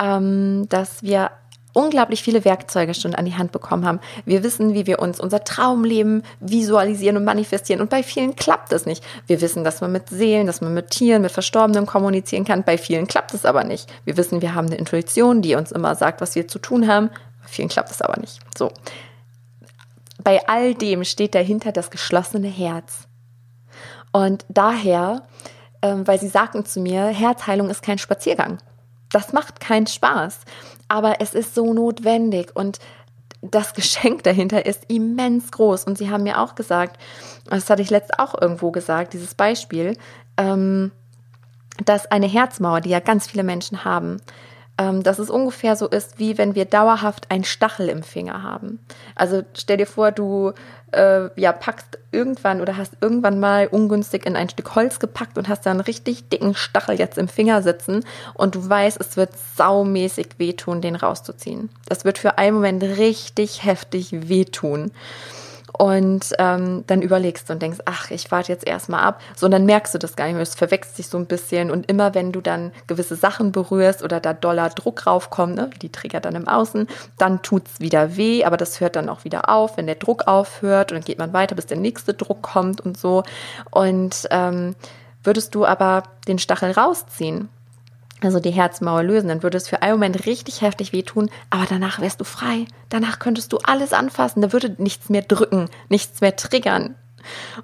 ähm, dass wir unglaublich viele Werkzeuge schon an die Hand bekommen haben. Wir wissen, wie wir uns unser Traumleben visualisieren und manifestieren. Und bei vielen klappt es nicht. Wir wissen, dass man mit Seelen, dass man mit Tieren, mit Verstorbenen kommunizieren kann. Bei vielen klappt es aber nicht. Wir wissen, wir haben eine Intuition, die uns immer sagt, was wir zu tun haben. Bei vielen klappt es aber nicht. So. Bei all dem steht dahinter das geschlossene Herz. Und daher, ähm, weil sie sagten zu mir, Herzheilung ist kein Spaziergang. Das macht keinen Spaß aber es ist so notwendig und das Geschenk dahinter ist immens groß. Und sie haben mir auch gesagt, das hatte ich letzt auch irgendwo gesagt, dieses Beispiel, ähm, dass eine Herzmauer, die ja ganz viele Menschen haben, dass es ungefähr so ist, wie wenn wir dauerhaft einen Stachel im Finger haben. Also stell dir vor, du äh, ja, packst irgendwann oder hast irgendwann mal ungünstig in ein Stück Holz gepackt und hast da einen richtig dicken Stachel jetzt im Finger sitzen und du weißt, es wird saumäßig wehtun, den rauszuziehen. Das wird für einen Moment richtig heftig wehtun und ähm, dann überlegst du und denkst, ach, ich warte jetzt erstmal ab. So, und dann merkst du das gar nicht mehr. Es verwechselt sich so ein bisschen. Und immer wenn du dann gewisse Sachen berührst oder da doller Druck raufkommt, ne, die triggert dann im Außen, dann tut's wieder weh, aber das hört dann auch wieder auf, wenn der Druck aufhört und dann geht man weiter, bis der nächste Druck kommt und so. Und ähm, würdest du aber den Stachel rausziehen, also die Herzmauer lösen, dann würde es für einen Moment richtig heftig wehtun, aber danach wärst du frei. Danach könntest du alles anfassen, da würde nichts mehr drücken, nichts mehr triggern.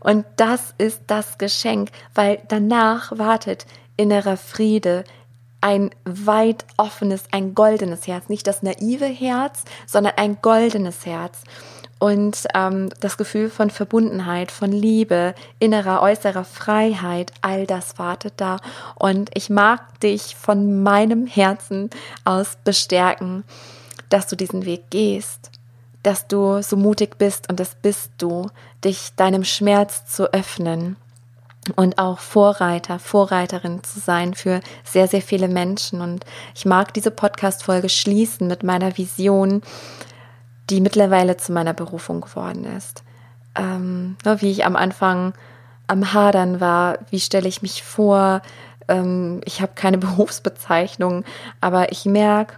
Und das ist das Geschenk, weil danach wartet innerer Friede, ein weit offenes, ein goldenes Herz, nicht das naive Herz, sondern ein goldenes Herz und ähm, das Gefühl von Verbundenheit, von Liebe, innerer, äußerer Freiheit, all das wartet da. Und ich mag dich von meinem Herzen aus bestärken, dass du diesen Weg gehst, dass du so mutig bist und das bist du, dich deinem Schmerz zu öffnen und auch Vorreiter, Vorreiterin zu sein für sehr, sehr viele Menschen. Und ich mag diese Podcast-Folge schließen mit meiner Vision, die mittlerweile zu meiner Berufung geworden ist. Ähm, ne, wie ich am Anfang am Hadern war, wie stelle ich mich vor, ähm, ich habe keine (laughs) Berufsbezeichnung, aber ich merke,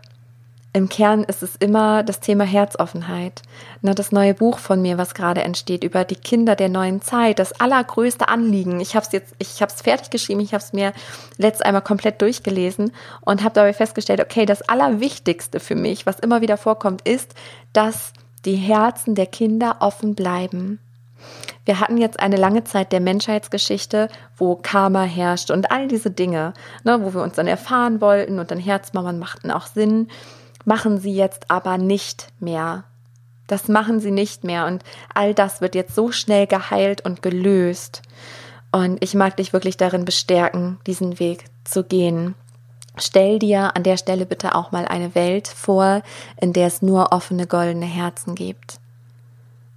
im Kern ist es immer das Thema Herzoffenheit. Ne, das neue Buch von mir, was gerade entsteht, über die Kinder der neuen Zeit, das allergrößte Anliegen. Ich habe es jetzt, ich habe es fertig geschrieben, ich habe es mir letzt einmal komplett durchgelesen und habe dabei festgestellt, okay, das Allerwichtigste für mich, was immer wieder vorkommt, ist, dass die Herzen der Kinder offen bleiben. Wir hatten jetzt eine lange Zeit der Menschheitsgeschichte, wo Karma herrscht und all diese Dinge, ne, wo wir uns dann erfahren wollten und dann Herzmauern machten auch Sinn machen sie jetzt aber nicht mehr. Das machen sie nicht mehr und all das wird jetzt so schnell geheilt und gelöst. Und ich mag dich wirklich darin bestärken, diesen Weg zu gehen. Stell dir an der Stelle bitte auch mal eine Welt vor, in der es nur offene goldene Herzen gibt.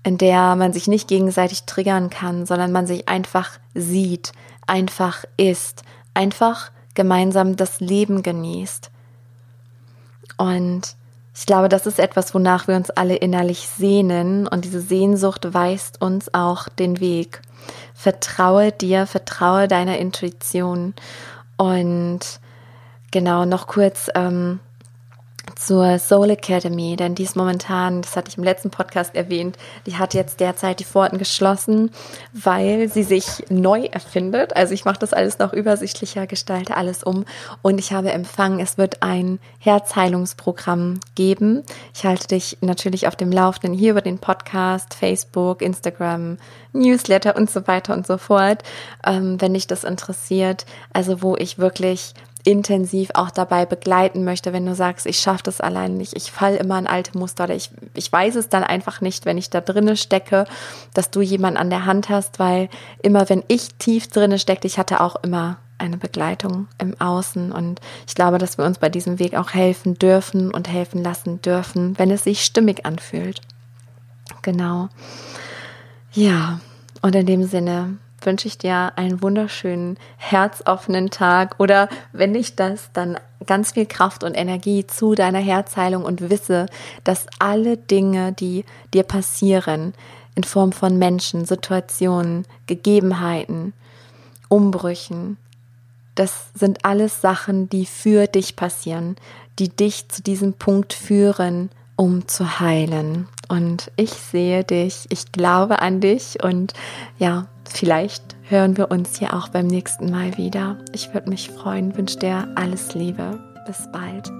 In der man sich nicht gegenseitig triggern kann, sondern man sich einfach sieht, einfach ist, einfach gemeinsam das Leben genießt. Und ich glaube, das ist etwas, wonach wir uns alle innerlich sehnen und diese Sehnsucht weist uns auch den Weg. Vertraue dir, vertraue deiner Intuition und genau noch kurz ähm, zur Soul Academy, denn die ist momentan, das hatte ich im letzten Podcast erwähnt, die hat jetzt derzeit die Pforten geschlossen, weil sie sich neu erfindet. Also ich mache das alles noch übersichtlicher, gestalte alles um und ich habe empfangen, es wird ein Herzheilungsprogramm geben. Ich halte dich natürlich auf dem Laufenden hier über den Podcast, Facebook, Instagram, Newsletter und so weiter und so fort, ähm, wenn dich das interessiert. Also wo ich wirklich intensiv auch dabei begleiten möchte, wenn du sagst, ich schaffe das allein nicht, ich falle immer in alte Muster oder ich, ich weiß es dann einfach nicht, wenn ich da drinne stecke, dass du jemanden an der Hand hast, weil immer wenn ich tief drinne steckte, ich hatte auch immer eine Begleitung im Außen und ich glaube, dass wir uns bei diesem Weg auch helfen dürfen und helfen lassen dürfen, wenn es sich stimmig anfühlt. Genau. Ja, und in dem Sinne wünsche ich dir einen wunderschönen, herzoffenen Tag oder wenn nicht das, dann ganz viel Kraft und Energie zu deiner Herzheilung und wisse, dass alle Dinge, die dir passieren, in Form von Menschen, Situationen, Gegebenheiten, Umbrüchen, das sind alles Sachen, die für dich passieren, die dich zu diesem Punkt führen, um zu heilen. Und ich sehe dich, ich glaube an dich und ja, vielleicht hören wir uns hier auch beim nächsten Mal wieder. Ich würde mich freuen, wünsche dir alles Liebe. Bis bald.